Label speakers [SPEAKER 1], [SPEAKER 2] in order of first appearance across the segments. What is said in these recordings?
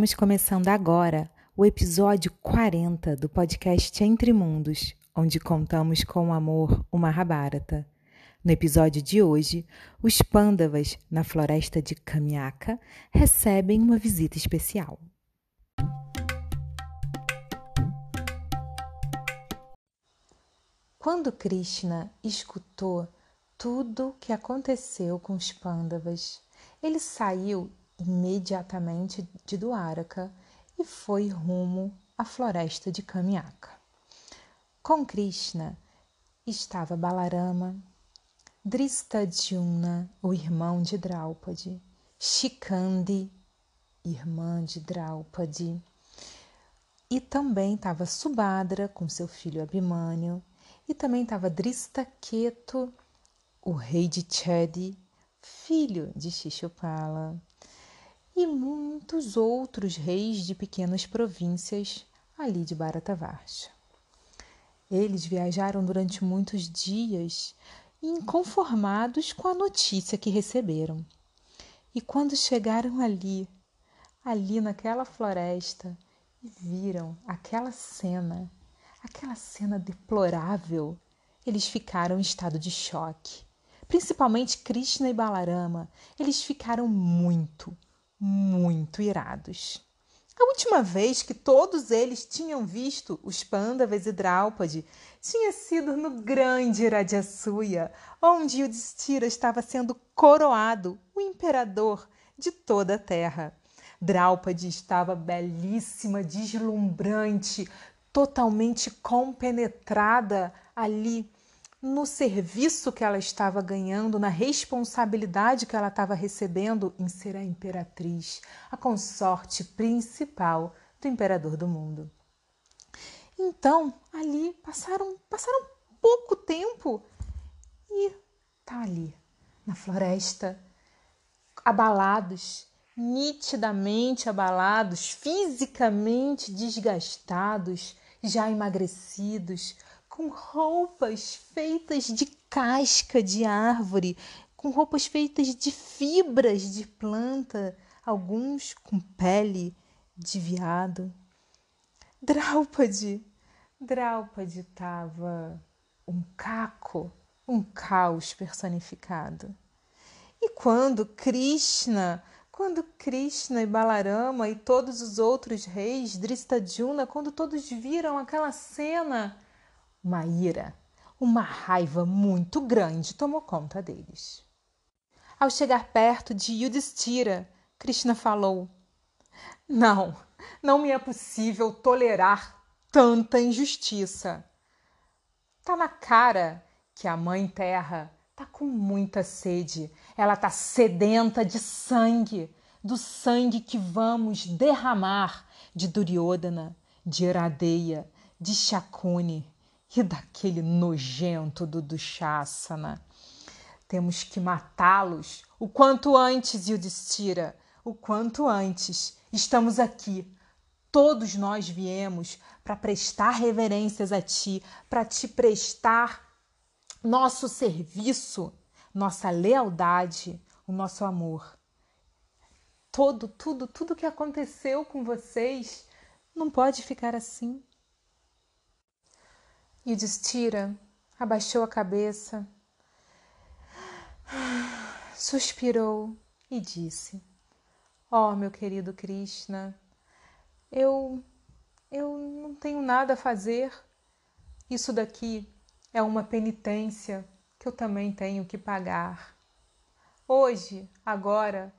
[SPEAKER 1] Estamos começando agora o episódio 40 do podcast Entre Mundos, onde contamos com o amor o Mahabharata. No episódio de hoje, os pândavas na floresta de Kamiaka recebem uma visita especial. Quando Krishna escutou tudo o que aconteceu com os pândavas, ele saiu imediatamente de Duaraka e foi rumo à floresta de Kamiaka. Com Krishna estava Balarama, Dristadyumna, o irmão de Draupadi, Shikandi, irmã de Draupadi, e também estava Subhadra com seu filho Abhimanyu, e também estava Dristaketu, o rei de Chedi, filho de Shishupala e muitos outros reis de pequenas províncias ali de Bharatavarsha. Eles viajaram durante muitos dias, inconformados com a notícia que receberam. E quando chegaram ali, ali naquela floresta, e viram aquela cena, aquela cena deplorável, eles ficaram em estado de choque. Principalmente Krishna e Balarama, eles ficaram muito, muito irados. A última vez que todos eles tinham visto os Pandavas e Draupadi tinha sido no grande Rajasuya, onde Yudhishthira estava sendo coroado, o imperador de toda a terra. Draupadi estava belíssima, deslumbrante, totalmente compenetrada ali no serviço que ela estava ganhando, na responsabilidade que ela estava recebendo em ser a imperatriz, a consorte principal do imperador do mundo. Então, ali passaram, passaram pouco tempo e tá ali na floresta, abalados, nitidamente abalados, fisicamente desgastados, já emagrecidos, com roupas feitas de casca de árvore, com roupas feitas de fibras de planta, alguns com pele de viado. Draupadi, Draupadi estava um caco, um caos personificado. E quando Krishna, quando Krishna e Balarama e todos os outros reis, Dristadjuna, quando todos viram aquela cena, uma ira, uma raiva muito grande tomou conta deles. Ao chegar perto de Yudhishthira, Krishna falou: Não, não me é possível tolerar tanta injustiça. Tá na cara que a Mãe Terra tá com muita sede. Ela tá sedenta de sangue, do sangue que vamos derramar de Duryodhana, de Iradeia, de Shakuni, e daquele nojento do Dushasana. Temos que matá-los o quanto antes, Yudhishthira, o quanto antes. Estamos aqui. Todos nós viemos para prestar reverências a ti, para te prestar nosso serviço, nossa lealdade, o nosso amor. Todo, tudo, tudo que aconteceu com vocês não pode ficar assim. E Destira abaixou a cabeça, suspirou e disse: Ó, oh, meu querido Krishna, eu eu não tenho nada a fazer. Isso daqui é uma penitência que eu também tenho que pagar. Hoje, agora,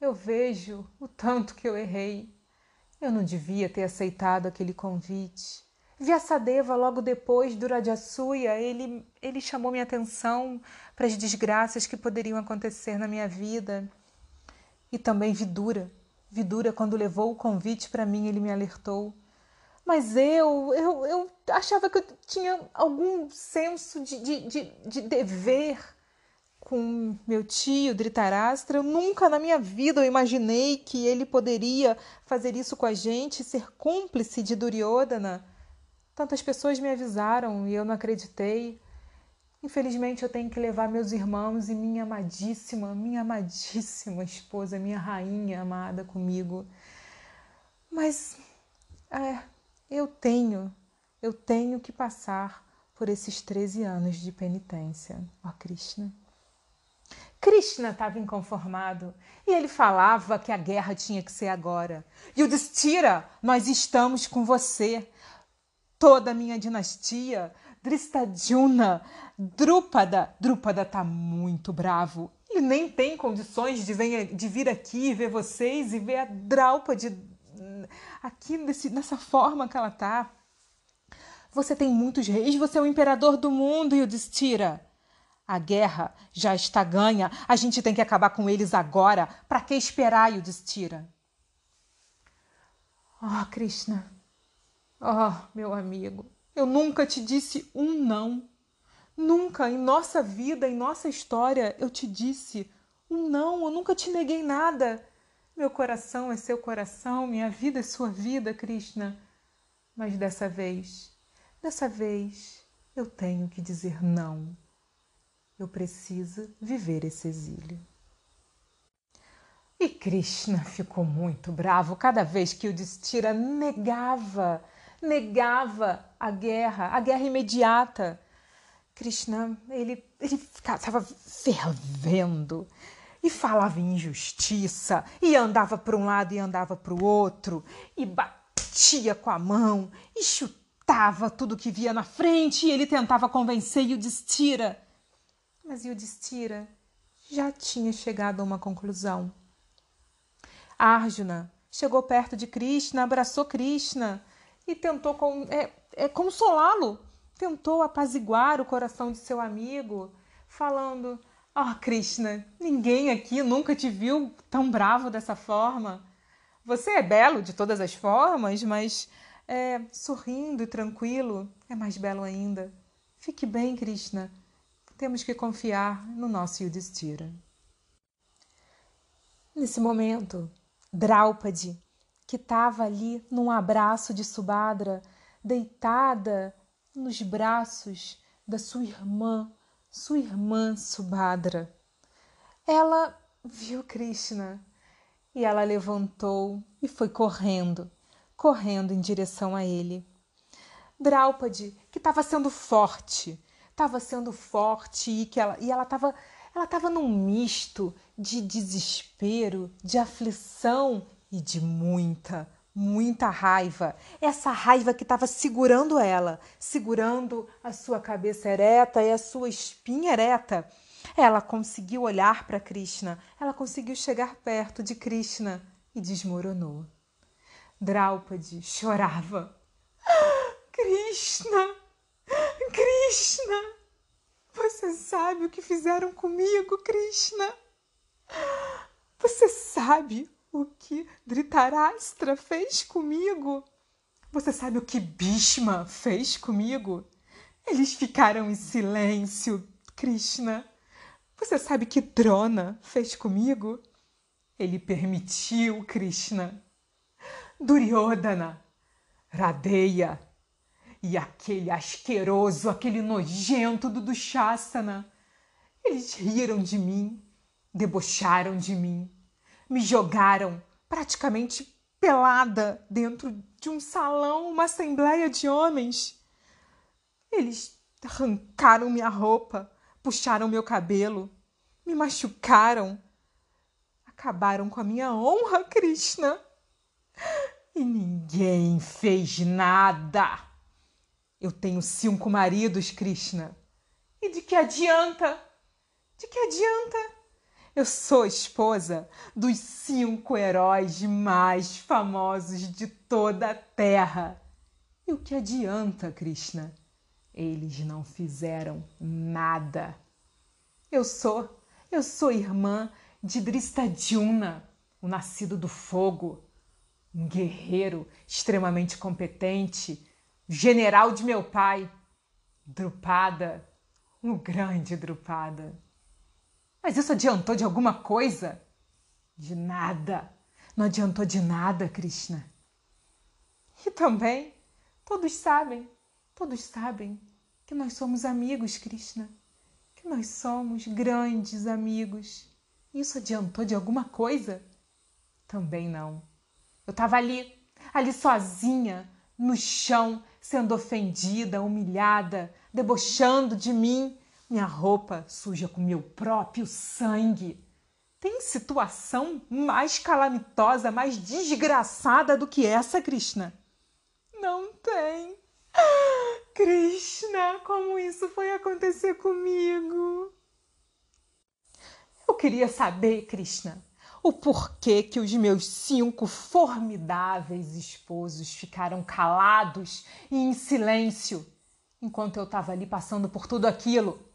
[SPEAKER 1] eu vejo o tanto que eu errei. Eu não devia ter aceitado aquele convite. Vyasadeva, logo depois do Rajasuya, ele, ele chamou minha atenção para as desgraças que poderiam acontecer na minha vida. E também Vidura. Vidura, quando levou o convite para mim, ele me alertou. Mas eu, eu, eu achava que eu tinha algum senso de, de, de, de dever com meu tio Dhritarashtra. Eu nunca na minha vida eu imaginei que ele poderia fazer isso com a gente, ser cúmplice de Duryodhana. Tantas pessoas me avisaram e eu não acreditei. Infelizmente, eu tenho que levar meus irmãos e minha amadíssima, minha amadíssima esposa, minha rainha amada comigo. Mas é, eu tenho, eu tenho que passar por esses 13 anos de penitência, ó Krishna. Krishna estava inconformado e ele falava que a guerra tinha que ser agora. E o Destira, nós estamos com você. Toda a minha dinastia, Dristadjuna, Drúpada. Drúpada está muito bravo. Ele nem tem condições de, vir, de vir aqui e ver vocês e ver a Draupadi aqui desse, nessa forma que ela está. Você tem muitos reis, você é o imperador do mundo, Yudhishthira. A guerra já está ganha, a gente tem que acabar com eles agora. Para que esperar, Yudhishthira? Oh, Krishna. Oh, meu amigo, eu nunca te disse um não. Nunca em nossa vida, em nossa história, eu te disse um não, eu nunca te neguei nada. Meu coração é seu coração, minha vida é sua vida, Krishna. Mas dessa vez Dessa vez eu tenho que dizer não. Eu preciso viver esse exílio. E Krishna ficou muito bravo cada vez que o Destira negava, negava a guerra, a guerra imediata. Krishna, ele ele estava fervendo e falava injustiça e andava para um lado e andava para o outro e batia com a mão e chutava tudo que via na frente e ele tentava convencer Yudhishthira. Mas Yudhishthira já tinha chegado a uma conclusão. Arjuna chegou perto de Krishna, abraçou Krishna e tentou é, é, consolá-lo, tentou apaziguar o coração de seu amigo, falando: Oh, Krishna, ninguém aqui nunca te viu tão bravo dessa forma. Você é belo de todas as formas, mas é, sorrindo e tranquilo, é mais belo ainda. Fique bem, Krishna. Temos que confiar no nosso Yudhishthira. Nesse momento, Draupadi, que estava ali num abraço de Subhadra, deitada nos braços da sua irmã, sua irmã Subhadra. Ela viu Krishna e ela levantou e foi correndo correndo em direção a ele. Draupadi, que estava sendo forte, estava sendo forte e que ela e ela estava ela estava num misto de desespero, de aflição e de muita, muita raiva. Essa raiva que estava segurando ela, segurando a sua cabeça ereta e a sua espinha ereta. Ela conseguiu olhar para Krishna, ela conseguiu chegar perto de Krishna e desmoronou. Draupadi chorava. Krishna! Krishna! Você sabe o que fizeram comigo, Krishna? Você sabe o que Dhritarashtra fez comigo? Você sabe o que Bhishma fez comigo? Eles ficaram em silêncio, Krishna. Você sabe o que Drona fez comigo? Ele permitiu, Krishna, Duryodhana, Radeia e aquele asqueroso, aquele nojento do Dushasana. Eles riram de mim, debocharam de mim, me jogaram praticamente pelada dentro de um salão, uma assembleia de homens. Eles arrancaram minha roupa, puxaram meu cabelo, me machucaram, acabaram com a minha honra, Krishna. E ninguém fez nada. Eu tenho cinco maridos, Krishna. E de que adianta? De que adianta? Eu sou esposa dos cinco heróis mais famosos de toda a Terra. E o que adianta, Krishna? Eles não fizeram nada. Eu sou, eu sou irmã de Dristadjuna, o nascido do fogo um guerreiro extremamente competente, general de meu pai, Drupada, um grande Drupada. Mas isso adiantou de alguma coisa? De nada. Não adiantou de nada, Krishna. E também, todos sabem, todos sabem que nós somos amigos, Krishna. Que nós somos grandes amigos. Isso adiantou de alguma coisa? Também não. Eu estava ali,
[SPEAKER 2] ali sozinha, no chão, sendo ofendida, humilhada, debochando de mim, minha roupa suja com meu próprio sangue. Tem situação mais calamitosa, mais desgraçada do que essa, Krishna? Não tem. Krishna, como isso foi acontecer comigo? Eu queria saber, Krishna, o porquê que os meus cinco formidáveis esposos ficaram calados e em silêncio enquanto eu estava ali passando por tudo aquilo.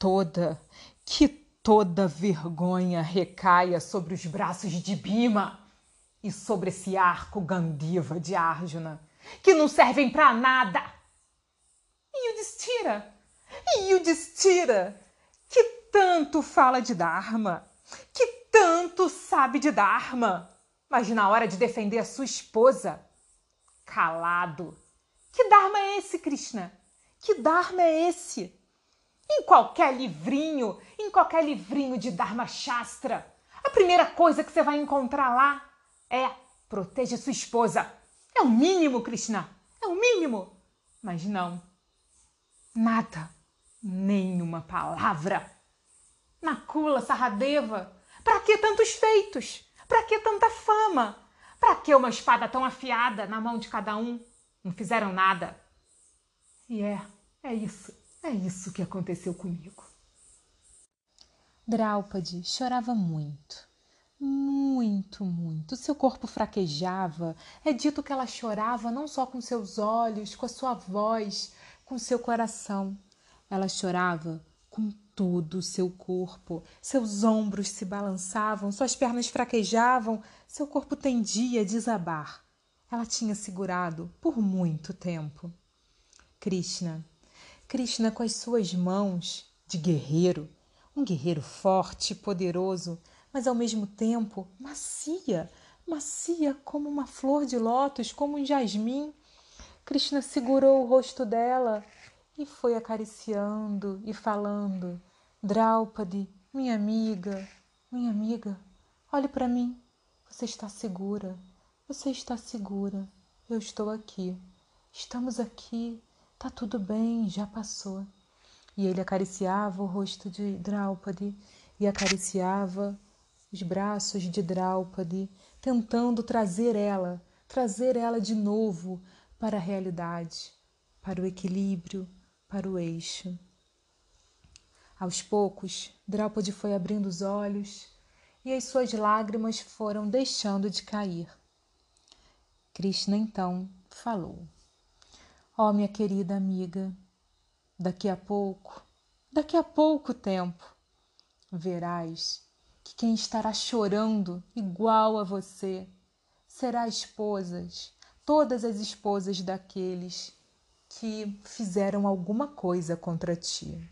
[SPEAKER 2] Toda, que toda vergonha recaia sobre os braços de Bima e sobre esse arco Gandiva de Arjuna, que não servem para nada. E o Destira? E o Destira? Que tanto fala de Dharma, que tanto sabe de Dharma, mas na hora de defender a sua esposa, calado. Que Dharma é esse, Krishna? Que Dharma é esse? Em qualquer livrinho, em qualquer livrinho de Dharma Shastra, a primeira coisa que você vai encontrar lá é proteja sua esposa. É o mínimo, Krishna. É o mínimo. Mas não. Nada. Nenhuma palavra. Nakula, Saradeva. Para que tantos feitos? Para que tanta fama? Para que uma espada tão afiada na mão de cada um? Não fizeram nada. E é, é isso. É isso que aconteceu comigo.
[SPEAKER 1] Draupadi chorava muito muito, muito. Seu corpo fraquejava. É dito que ela chorava não só com seus olhos, com a sua voz, com seu coração. Ela chorava com todo o seu corpo. Seus ombros se balançavam, suas pernas fraquejavam, seu corpo tendia a desabar. Ela tinha segurado por muito tempo. Krishna, Krishna com as suas mãos de guerreiro, um guerreiro forte poderoso, mas ao mesmo tempo macia, macia como uma flor de lótus, como um jasmim. Krishna segurou o rosto dela e foi acariciando e falando: Draupadi, minha amiga, minha amiga, olhe para mim. Você está segura, você está segura. Eu estou aqui. Estamos aqui. Tá tudo bem, já passou. E ele acariciava o rosto de Draupadi e acariciava os braços de Draupadi, tentando trazer ela, trazer ela de novo para a realidade, para o equilíbrio, para o eixo. Aos poucos, Draupadi foi abrindo os olhos e as suas lágrimas foram deixando de cair. Krishna então falou: Ó oh, minha querida amiga, daqui a pouco, daqui a pouco tempo, verás que quem estará chorando igual a você será esposas, todas as esposas daqueles que fizeram alguma coisa contra ti.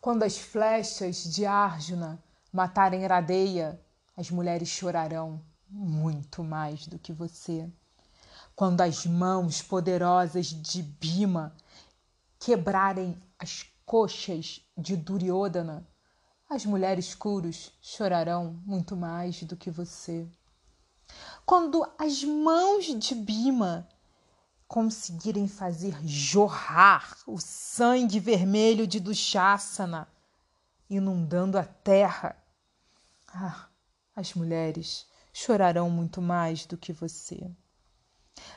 [SPEAKER 1] Quando as flechas de Arjuna matarem Radeia, as mulheres chorarão muito mais do que você. Quando as mãos poderosas de Bima quebrarem as coxas de Duryodhana, as mulheres curos chorarão muito mais do que você. Quando as mãos de Bima conseguirem fazer jorrar o sangue vermelho de Dushasana, inundando a terra, ah, as mulheres chorarão muito mais do que você.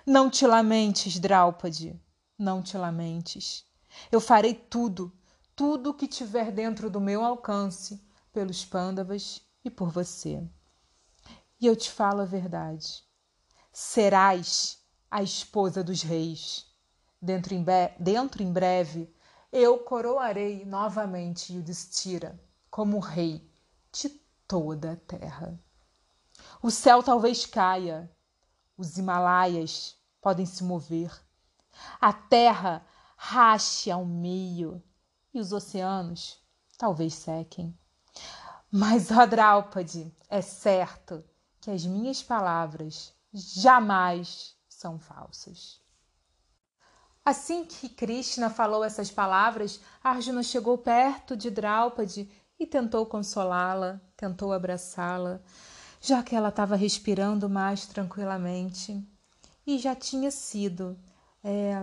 [SPEAKER 1] Não te lamentes, Draupadi, não te lamentes. Eu farei tudo tudo o que tiver dentro do meu alcance pelos pândavas e por você. E eu te falo a verdade. Serás a esposa dos reis. Dentro em, dentro em breve, eu coroarei novamente Yudhishthira como rei de toda a terra. O céu talvez caia, os Himalaias podem se mover, a terra rache ao meio e os oceanos talvez sequem. Mas, ó Draupadi, é certo que as minhas palavras jamais são falsas. Assim que Krishna falou essas palavras, Arjuna chegou perto de Draupadi e tentou consolá-la, tentou abraçá-la. Já que ela estava respirando mais tranquilamente e já tinha sido é,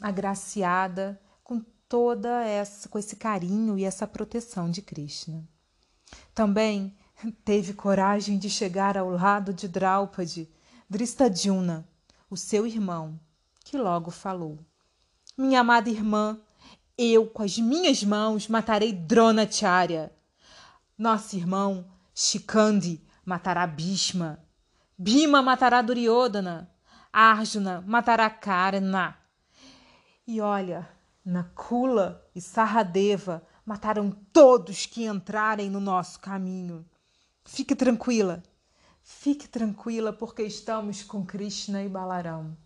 [SPEAKER 1] agraciada com toda essa, com esse carinho e essa proteção de Krishna. Também teve coragem de chegar ao lado de Draupadi, Dristadjuna, o seu irmão, que logo falou: Minha amada irmã, eu com as minhas mãos matarei Dronacharya. Nosso irmão Shikandi matará Bhishma. Bhima matará Duryodhana. Arjuna matará Karna. E olha, Nakula e Saradeva mataram todos que entrarem no nosso caminho. Fique tranquila, fique tranquila, porque estamos com Krishna e Balarão.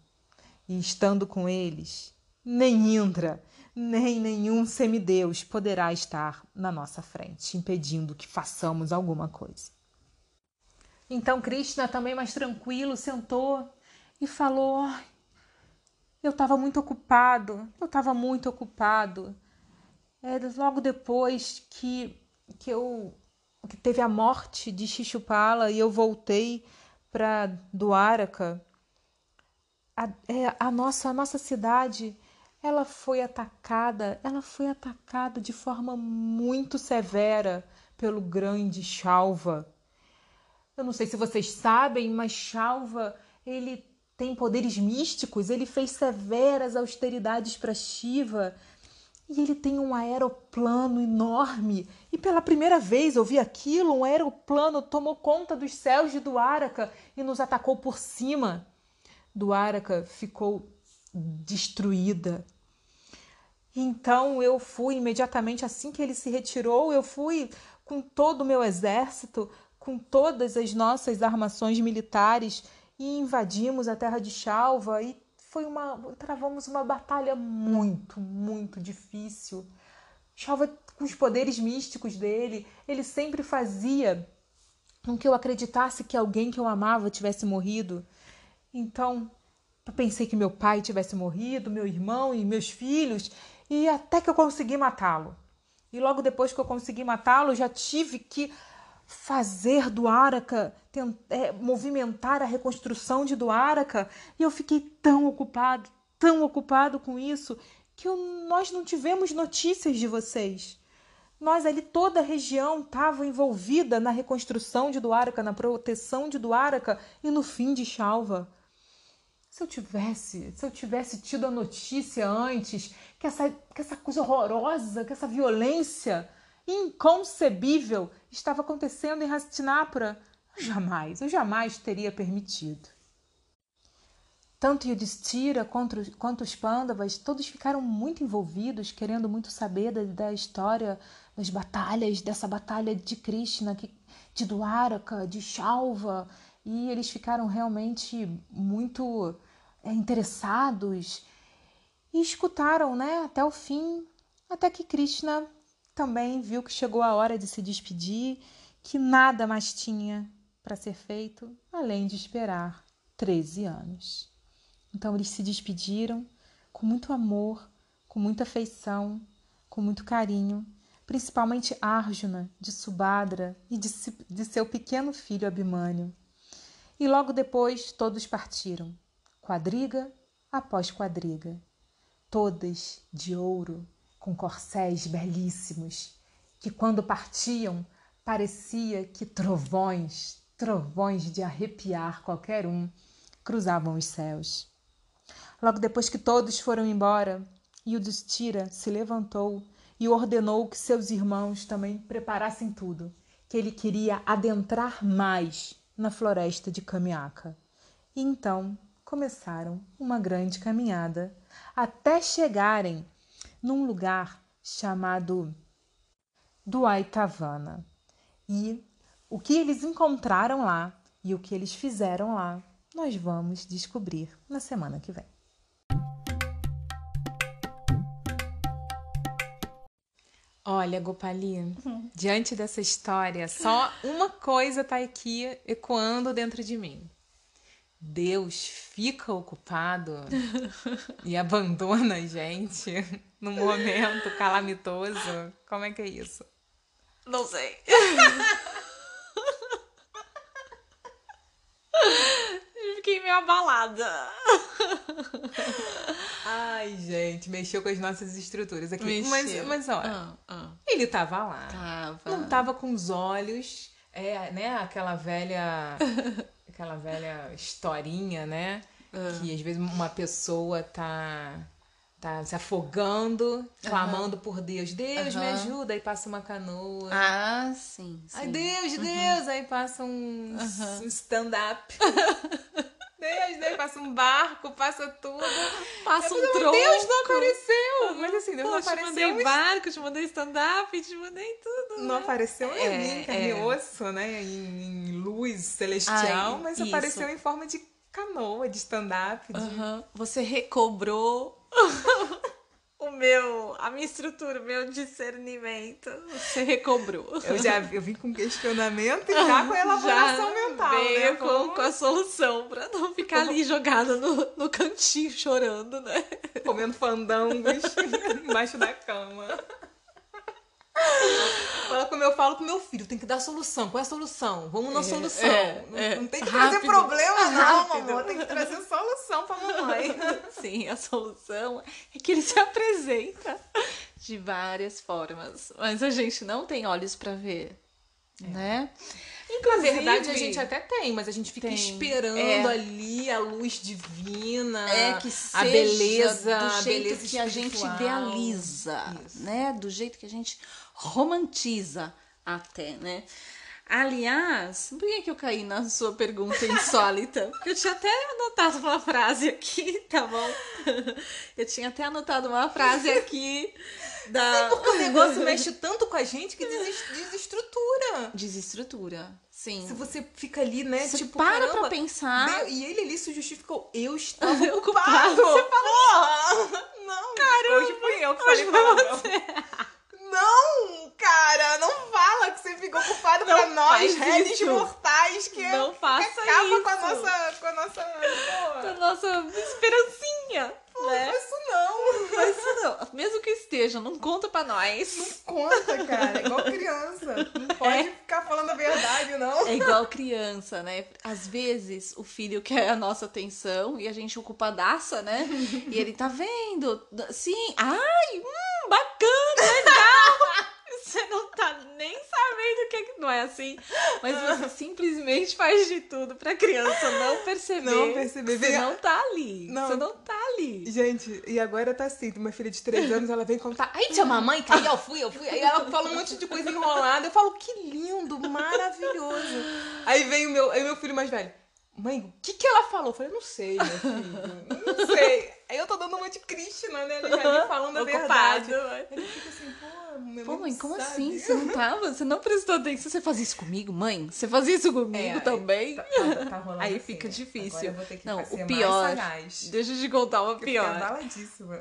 [SPEAKER 1] E estando com eles, nem Indra, nem nenhum semideus poderá estar na nossa frente, impedindo que façamos alguma coisa. Então Krishna, também mais tranquilo, sentou e falou: Eu estava muito ocupado, eu estava muito ocupado. É, logo depois que, que eu que teve a morte de Xixupala e eu voltei para Duaraca, a, é, a, nossa, a nossa cidade ela foi atacada, ela foi atacada de forma muito severa pelo grande Chalva. Eu não sei se vocês sabem, mas Chalva, ele tem poderes místicos, ele fez severas austeridades para Shiva e ele tem um aeroplano enorme. E pela primeira vez eu vi aquilo, um aeroplano tomou conta dos céus de Duaraca e nos atacou por cima. Duaraca ficou destruída. Então eu fui imediatamente assim que ele se retirou, eu fui com todo o meu exército, com todas as nossas armações militares e invadimos a terra de Chalva e foi uma travamos uma batalha muito, muito difícil. Chalva com os poderes místicos dele, ele sempre fazia com que eu acreditasse que alguém que eu amava tivesse morrido. Então, eu pensei que meu pai tivesse morrido, meu irmão e meus filhos, e até que eu consegui matá-lo. E logo depois que eu consegui matá-lo, já tive que fazer do Araca, é, movimentar a reconstrução de Duaraca, e eu fiquei tão ocupado, tão ocupado com isso, que eu, nós não tivemos notícias de vocês. Nós ali, toda a região estava envolvida na reconstrução de Duaraca, na proteção de Duaraca e no fim de Chalva. Se eu tivesse, se eu tivesse tido a notícia antes que essa, que essa coisa horrorosa, que essa violência inconcebível estava acontecendo em Hastinapura, eu jamais, eu jamais teria permitido. Tanto Yudhishthira quanto, quanto os Pandavas, todos ficaram muito envolvidos, querendo muito saber da, da história, das batalhas, dessa batalha de Krishna, de Dwaraka, de Shalva, e eles ficaram realmente muito é, interessados e escutaram né, até o fim, até que Krishna também viu que chegou a hora de se despedir, que nada mais tinha para ser feito além de esperar 13 anos. Então eles se despediram com muito amor, com muita afeição, com muito carinho, principalmente Arjuna, de Subhadra e de, de seu pequeno filho Abhimanyu. E logo depois todos partiram, quadriga após quadriga, todas de ouro, com corcéis belíssimos, que quando partiam parecia que trovões, trovões de arrepiar qualquer um, cruzavam os céus. Logo depois que todos foram embora, Yudhishthira se levantou e ordenou que seus irmãos também preparassem tudo, que ele queria adentrar mais na floresta de Kamiaka. E então começaram uma grande caminhada até chegarem num lugar chamado Duaitavana. E o que eles encontraram lá e o que eles fizeram lá, nós vamos descobrir na semana que vem. Olha, Gopali, uhum. diante dessa história, só uma coisa está aqui ecoando dentro de mim. Deus fica ocupado e abandona a gente num momento calamitoso? Como é que é isso?
[SPEAKER 3] Não sei.
[SPEAKER 4] abalada.
[SPEAKER 1] Ai, gente, mexeu com as nossas estruturas aqui. Mexeu. Mas, mas olha, ah, ah. ele tava lá. Tava. Não tava com os olhos, é, né? Aquela velha. aquela velha historinha, né? Ah. Que às vezes uma pessoa tá tá se afogando, clamando uhum. por Deus. Deus, uhum. me ajuda. Aí passa uma canoa.
[SPEAKER 4] Ah, sim. sim.
[SPEAKER 1] Ai, Deus, uhum. Deus. Aí passa um, um stand-up. Deus, Deus, passa um barco, passa tudo.
[SPEAKER 4] Passa um tronco.
[SPEAKER 1] Deus não apareceu. Mas assim, Deus Pô, não apareceu.
[SPEAKER 4] Te mandei barco, te mandei stand-up, te mandei tudo.
[SPEAKER 1] Não
[SPEAKER 4] né?
[SPEAKER 1] apareceu em é, mim, carne é. osso, né? Em, em luz celestial, Ai, mas isso. apareceu em forma de canoa, de stand-up. De...
[SPEAKER 4] Você recobrou meu, a minha estrutura, o meu discernimento. Você recobrou.
[SPEAKER 1] Eu já eu vim com questionamento e já com a elaboração já mental. Veio
[SPEAKER 4] né? com, com a solução pra não ficar ali jogada no, no cantinho chorando, né?
[SPEAKER 1] Comendo fandangos embaixo da cama. Fala como eu falo com meu filho, tem que dar solução. Qual é a solução? Vamos na é, solução. É, não, é. não, tem que trazer Rápido. problema, não, amor. Tem que trazer solução pra mamãe.
[SPEAKER 4] Sim, a solução é que ele se apresenta de várias formas. Mas a gente não tem olhos para ver, é. né?
[SPEAKER 1] Inclusive, Na verdade, a gente até tem, mas a gente fica tem, esperando é, ali a luz divina, é, que a beleza,
[SPEAKER 4] do jeito
[SPEAKER 1] beleza
[SPEAKER 4] que a gente idealiza, Isso. né? Do jeito que a gente romantiza até, né? Aliás, por que, que eu caí na sua pergunta insólita? Porque eu tinha até anotado uma frase aqui, tá bom? Eu tinha até anotado uma frase aqui da.
[SPEAKER 1] Sim, porque o negócio mexe tanto com a gente que desestrutura.
[SPEAKER 4] Desestrutura, sim.
[SPEAKER 1] Se você fica ali, né?
[SPEAKER 4] Você
[SPEAKER 1] tipo,
[SPEAKER 4] para caramba, pra pensar.
[SPEAKER 1] E ele ali se justificou. Eu estava ocupado. Você
[SPEAKER 4] fala, porra! Não,
[SPEAKER 1] Caramba, hoje fui eu que falei pra você. Não, cara, não fala que você ficou ocupado não pra nós, réis mortais, que
[SPEAKER 4] não faça
[SPEAKER 1] acaba
[SPEAKER 4] isso.
[SPEAKER 1] com a nossa. Com a nossa.
[SPEAKER 4] Com a nossa esperancinha.
[SPEAKER 1] Não né? isso não.
[SPEAKER 4] Faz isso não. Mesmo que esteja, não conta pra nós.
[SPEAKER 1] Não conta, cara. É igual criança. Não pode é. ficar falando a verdade, não.
[SPEAKER 4] É igual criança, né? Às vezes o filho quer a nossa atenção e a gente ocupadaça, né? E ele tá vendo. Sim. Ai, hum, bacana, legal. Você não tá nem sabendo o que, é que não é assim, mas você simplesmente faz de tudo pra criança não perceber.
[SPEAKER 1] Não perceber.
[SPEAKER 4] Você não tá ali. Não. Você não tá ali.
[SPEAKER 1] Gente, e agora tá assim, uma filha de 3 anos, ela vem contar, ai tia mamãe, aí eu fui, eu fui. Aí ela fala um monte de coisa enrolada. Eu falo, que lindo, maravilhoso. Aí vem o meu, aí meu filho mais velho mãe, o que que ela falou? Eu falei, não sei, meu filho, não sei. Aí eu tô dando uma de Krishna, né? Ele já falando a verdade. Ele fica assim, pô, meu
[SPEAKER 4] Pô, mãe, como sabe? assim? Você não tava? Você não prestou atenção? Você fazia isso comigo, mãe? Você fazia isso comigo é, também? Tá,
[SPEAKER 1] tá, tá rolando
[SPEAKER 4] aí
[SPEAKER 1] assim.
[SPEAKER 4] fica difícil.
[SPEAKER 1] não, o pior.
[SPEAKER 4] Deixa eu te contar uma pior.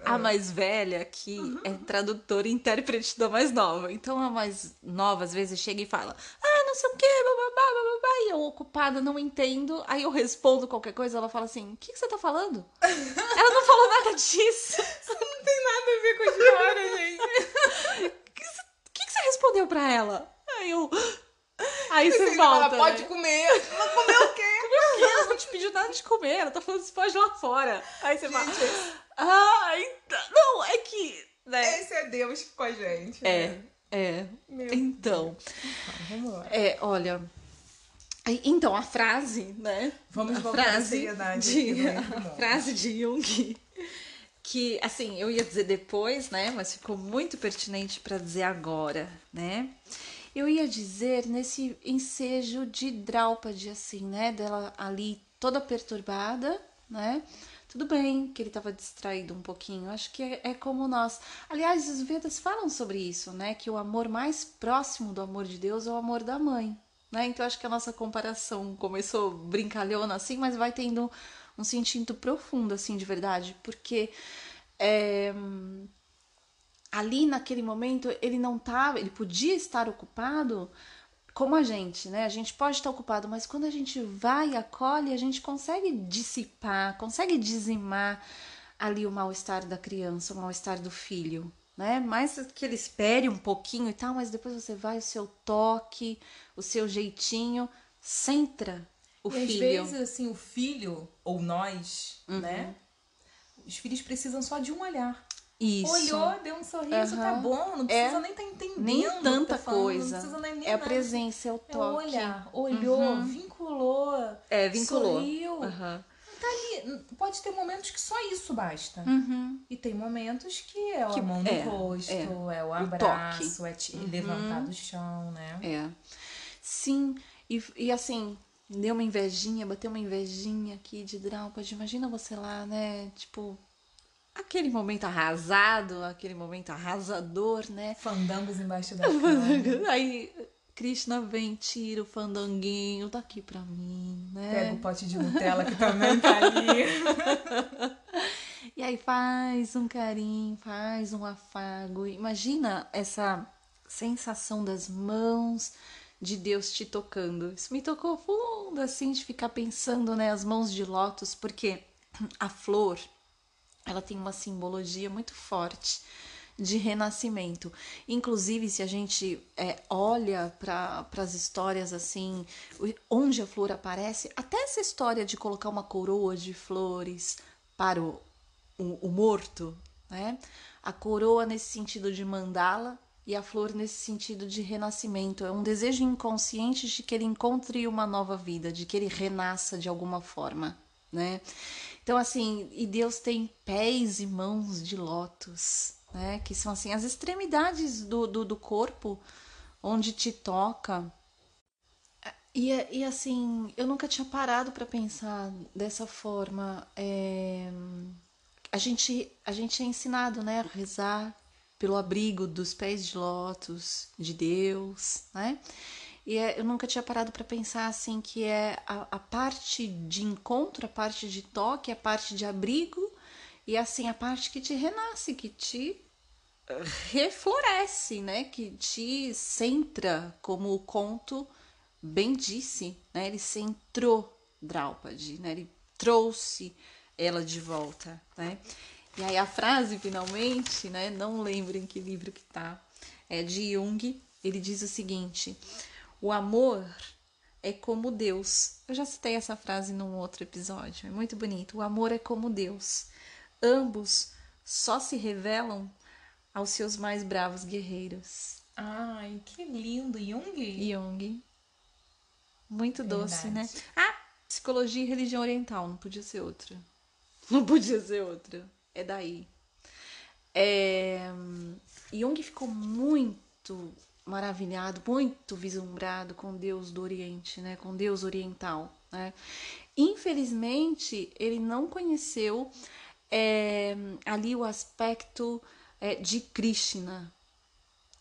[SPEAKER 1] A
[SPEAKER 4] ah. mais velha aqui uhum. é tradutora e intérprete da mais nova. Então a mais nova às vezes chega e fala: Ah, sei o que, bababá, bababá. E eu ocupada, não entendo. Aí eu respondo qualquer coisa, ela fala assim: O que, que você tá falando? ela não falou nada disso.
[SPEAKER 1] Isso não tem nada a ver com a história, gente.
[SPEAKER 4] O que, que, que, você respondeu pra ela? Aí eu. Aí você volta. Ela
[SPEAKER 1] pode
[SPEAKER 4] né?
[SPEAKER 1] comer. Ela comeu o quê?
[SPEAKER 4] Comeu o quê? Ela não te pediu nada de comer. Ela tá falando que você pode ir lá fora. Aí você
[SPEAKER 1] gente,
[SPEAKER 4] fala. Ah, não, é que.
[SPEAKER 1] Né? Esse é Deus com a gente. É,
[SPEAKER 4] né? É. Meu então.
[SPEAKER 1] Deus. Vamos lá.
[SPEAKER 4] É, olha. Então, a frase, né?
[SPEAKER 1] Vamos
[SPEAKER 4] a
[SPEAKER 1] voltar frase à
[SPEAKER 4] de, a frase de Jung, que, assim, eu ia dizer depois, né? Mas ficou muito pertinente para dizer agora, né? Eu ia dizer nesse ensejo de Draupadi, assim, né? Dela ali toda perturbada, né? Tudo bem que ele estava distraído um pouquinho. Acho que é, é, como nós. Aliás, os Vedas falam sobre isso, né? Que o amor mais próximo do amor de Deus é o amor da mãe. Né? Então acho que a nossa comparação começou brincalhona assim, mas vai tendo um sentido profundo assim de verdade, porque é, ali naquele momento ele não estava, ele podia estar ocupado como a gente, né? A gente pode estar ocupado, mas quando a gente vai e acolhe, a gente consegue dissipar, consegue dizimar ali o mal-estar da criança, o mal-estar do filho, né? Mais que ele espere um pouquinho e tal, mas depois você vai, o seu toque, o seu jeitinho, centra o
[SPEAKER 3] e
[SPEAKER 4] filho.
[SPEAKER 3] às vezes, assim, o filho, ou nós,
[SPEAKER 4] Uhum.
[SPEAKER 3] né? Os filhos precisam só de um olhar.
[SPEAKER 4] Isso.
[SPEAKER 3] Olhou, deu um sorriso, tá
[SPEAKER 4] Aham.
[SPEAKER 3] bom. Não precisa nem estar tá entendendo.
[SPEAKER 4] Nem
[SPEAKER 3] o
[SPEAKER 4] tanta
[SPEAKER 3] tá falando,
[SPEAKER 4] coisa.
[SPEAKER 3] Não precisa nem, nem
[SPEAKER 4] É a
[SPEAKER 3] nada.
[SPEAKER 4] presença, é o
[SPEAKER 3] É o
[SPEAKER 4] toque.
[SPEAKER 3] olhar. Olhou, vinculou.
[SPEAKER 4] É, vinculou.
[SPEAKER 3] Sorriu.
[SPEAKER 4] Aham.
[SPEAKER 3] Tá ali. Pode ter momentos que só isso basta.
[SPEAKER 4] Uhum.
[SPEAKER 3] E tem momentos que é
[SPEAKER 4] Que-
[SPEAKER 3] a mão no
[SPEAKER 4] é,
[SPEAKER 3] rosto,
[SPEAKER 4] é.
[SPEAKER 3] é, o
[SPEAKER 4] O
[SPEAKER 3] abraço, é te
[SPEAKER 4] Uhum.
[SPEAKER 3] levantar do chão, né?
[SPEAKER 4] É. Sim, e, e assim, deu uma invejinha, bateu uma invejinha aqui de Draupad. Imagina você lá, né? Tipo, aquele momento arrasado, aquele momento arrasador, né?
[SPEAKER 3] Fandangos embaixo da cama.
[SPEAKER 4] Aí Krishna vem, tira o fandanguinho daqui pra mim, né?
[SPEAKER 3] Pega o pote de Nutella que também tá ali.
[SPEAKER 4] E aí faz um carinho, faz um afago. Imagina essa sensação das mãos de Deus te tocando. Isso me tocou fundo, assim, de ficar pensando, né, as mãos de lótus, porque a flor, ela tem uma simbologia muito forte de renascimento. Inclusive, se a gente é, olha para as histórias assim, onde a flor aparece, até essa história de colocar uma coroa de flores para o, o, o morto, né? A coroa nesse sentido de mandala e a flor nesse sentido de renascimento. É um desejo inconsciente de que ele encontre uma nova vida, de que ele renasça de alguma forma, né? Então, assim, e Deus tem pés e mãos de lótus, né? Que são, assim, as extremidades do, do, do corpo onde te toca. E, e assim, eu nunca tinha parado para pensar dessa forma. É... A, gente, a gente é ensinado, né, a rezar pelo abrigo dos pés de lótus de Deus, né? E é, eu nunca tinha parado para pensar assim que é a, a, parte de encontro, a parte de toque, a parte de abrigo e assim a parte que te renasce, que te refloresce, né? Que te centra, como o conto bem disse, né? Ele centrou Draupadi, né? Ele trouxe ela de volta, né? E aí a frase finalmente, né? Não lembro em que livro que tá, é de Jung. Ele diz o seguinte: o amor é como Deus. Eu já citei essa frase num outro episódio, é muito bonito. O amor é como Deus. Ambos só se revelam aos seus mais bravos guerreiros.
[SPEAKER 3] Ai, que lindo, Jung.
[SPEAKER 4] Jung. Muito Verdade. doce, né? Ah, psicologia e religião oriental, não podia ser outra. Não podia ser outra. É daí. É... Jung ficou muito maravilhado, muito vislumbrado com Deus do Oriente, né? Com Deus oriental, né? Infelizmente, ele não conheceu é, ali o aspecto é, de Krishna.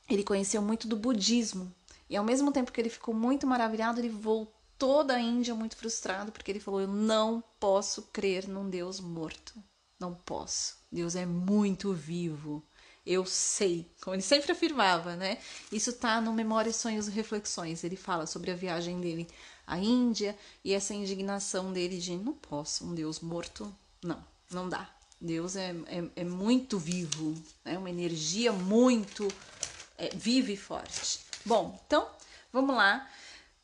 [SPEAKER 4] Ele conheceu muito do budismo. E ao mesmo tempo que ele ficou muito maravilhado, ele voltou da Índia muito frustrado, porque ele falou: Eu não posso crer num Deus morto. Não posso. Deus é muito vivo. Eu sei, como ele sempre afirmava, né? Isso tá no Memórias, Sonhos e Reflexões. Ele fala sobre a viagem dele à Índia e essa indignação dele de não posso, um Deus morto, não, não dá. Deus é, é, é muito vivo, é né? uma energia muito é, viva e forte. Bom, então vamos lá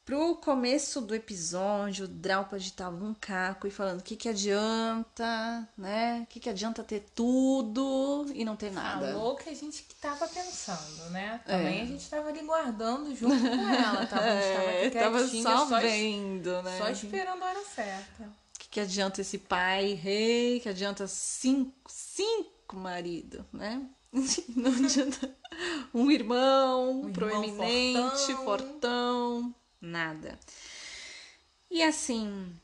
[SPEAKER 4] pro começo do episódio, Draupadi tava um caco e falando o que que adianta, né? O que que adianta ter tudo e não ter nada.
[SPEAKER 3] Falou que a gente que tava pensando, né? Também é. a gente tava ali guardando junto com ela, tava,
[SPEAKER 4] é, tava só, só vendo, né?
[SPEAKER 3] Só esperando a hora certa.
[SPEAKER 4] O que que adianta esse pai rei, que adianta cinco, cinco marido, né? Não adianta um irmão
[SPEAKER 3] um
[SPEAKER 4] proeminente,
[SPEAKER 3] irmão fortão.
[SPEAKER 4] fortão nada. E assim,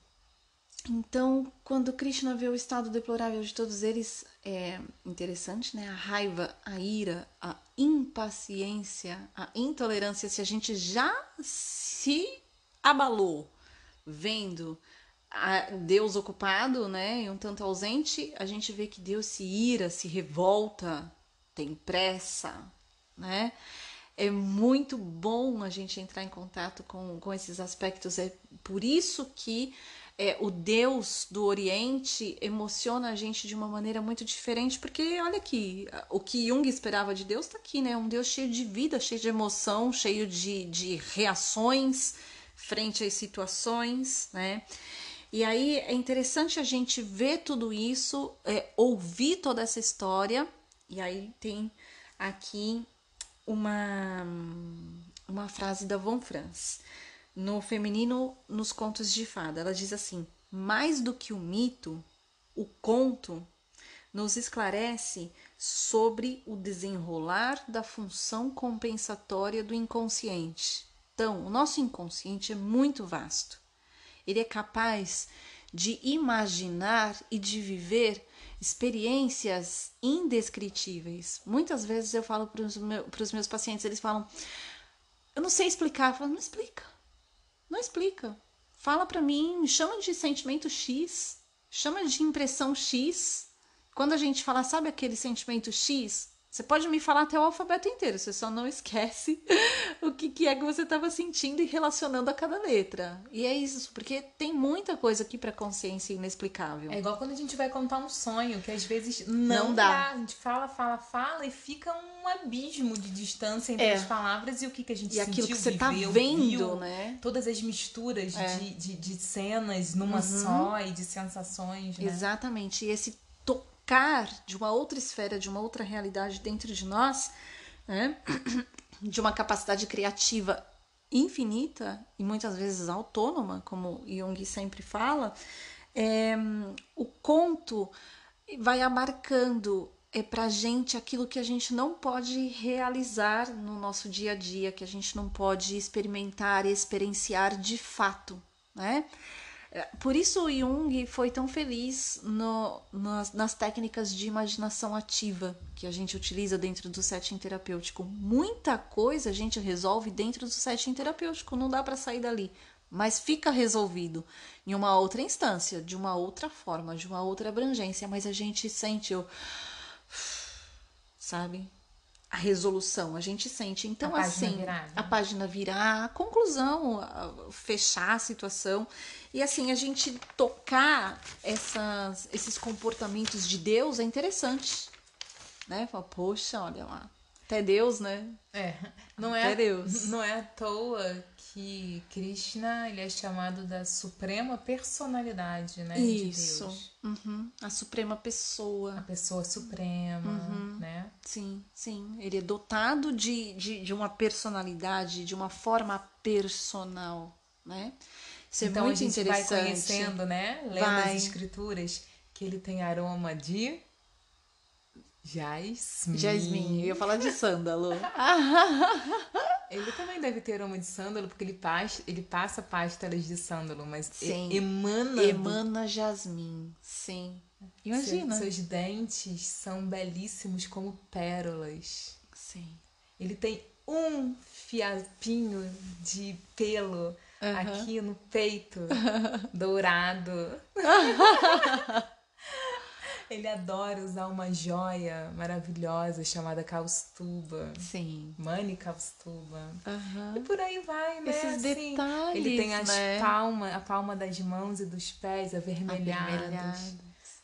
[SPEAKER 4] então, quando Krishna vê o estado deplorável de todos eles, é interessante, né? A raiva, a ira, a impaciência, a intolerância, se a gente já se abalou vendo Deus ocupado, né, e um tanto ausente, a gente vê que Deus se ira, se revolta, tem pressa, né? É muito bom a gente entrar em contato com, com esses aspectos. É por isso que é, o Deus do Oriente emociona a gente de uma maneira muito diferente, porque olha aqui, o que Jung esperava de Deus está aqui, né? Um Deus cheio de vida, cheio de emoção, cheio de, de reações frente às situações, né? E aí é interessante a gente ver tudo isso, é, ouvir toda essa história. E aí tem aqui uma, uma frase da Von Franz, no feminino nos contos de fada. Ela diz assim: mais do que o mito, o conto nos esclarece sobre o desenrolar da função compensatória do inconsciente. Então, o nosso inconsciente é muito vasto. Ele é capaz de imaginar e de viver experiências indescritíveis. Muitas vezes eu falo para os meus, meus pacientes, eles falam: Eu não sei explicar. Eu falo: Não explica. Não explica. Fala para mim, chama de sentimento X, chama de impressão X. Quando a gente fala, sabe aquele sentimento X? Você pode me falar até o alfabeto inteiro, você só não esquece o que, que é que você estava sentindo e relacionando a cada letra. E é isso, porque tem muita coisa aqui para consciência inexplicável.
[SPEAKER 1] É igual quando a gente vai contar um sonho, que às vezes não, não dá. dá. A gente fala, fala, fala e fica um abismo de distância entre é. as palavras e o que, que a gente e sentiu, aquilo que você tá viveu, tá vendo, viu, né? Todas as misturas é. de, de, de, cenas numa uhum. só e de sensações. Né?
[SPEAKER 4] Exatamente. E esse de uma outra esfera, de uma outra realidade dentro de nós, né? de uma capacidade criativa infinita e muitas vezes autônoma, como Jung sempre fala, é, o conto vai abarcando é para gente aquilo que a gente não pode realizar no nosso dia a dia, que a gente não pode experimentar e experienciar de fato, né? É, por isso Jung foi tão feliz no, nas, nas, técnicas de imaginação ativa que a gente utiliza dentro do setting terapêutico. Muita coisa a gente resolve dentro do setting terapêutico, não dá para sair dali, mas fica resolvido em uma outra instância, de uma outra forma, de uma outra abrangência, mas a gente sente o sabe? A resolução, a gente sente. Então, a assim, virar, a página virar, a conclusão, a fechar a situação. E assim, a gente tocar essas, esses comportamentos de Deus é interessante. Né? Fala, poxa, olha lá. Até Deus, né?
[SPEAKER 1] É. Não é, Deus. Não é à toa que Krishna ele é chamado da suprema personalidade, né?
[SPEAKER 4] Isso. De uhum. A suprema pessoa.
[SPEAKER 1] A pessoa suprema, uhum. né?
[SPEAKER 4] Sim, sim. Ele é dotado de, de, de uma personalidade, de uma forma personal, né?
[SPEAKER 1] Isso é então muito a gente vai conhecendo, né? Lendo vai. as escrituras, que ele tem aroma de Jasmine.
[SPEAKER 4] Jasmine, eu ia falar de sândalo.
[SPEAKER 1] ele também deve ter aroma de sândalo, porque ele passa, ele passa pástilas de sândalo, mas sim. emana.
[SPEAKER 4] Emana do... jasmim, sim. Imagina.
[SPEAKER 1] Seus, seus dentes são belíssimos como pérolas.
[SPEAKER 4] Sim.
[SPEAKER 1] Ele tem um fiapinho de pelo uhum. aqui no peito, dourado. Ele adora usar uma joia maravilhosa chamada caustuba.
[SPEAKER 4] Sim.
[SPEAKER 1] Mani caustuba.
[SPEAKER 4] Uhum.
[SPEAKER 1] E por aí vai, né?
[SPEAKER 4] Esses assim, detalhes,
[SPEAKER 1] Ele tem as
[SPEAKER 4] né?
[SPEAKER 1] palmas, a palma das mãos e dos pés avermelhados. avermelhados.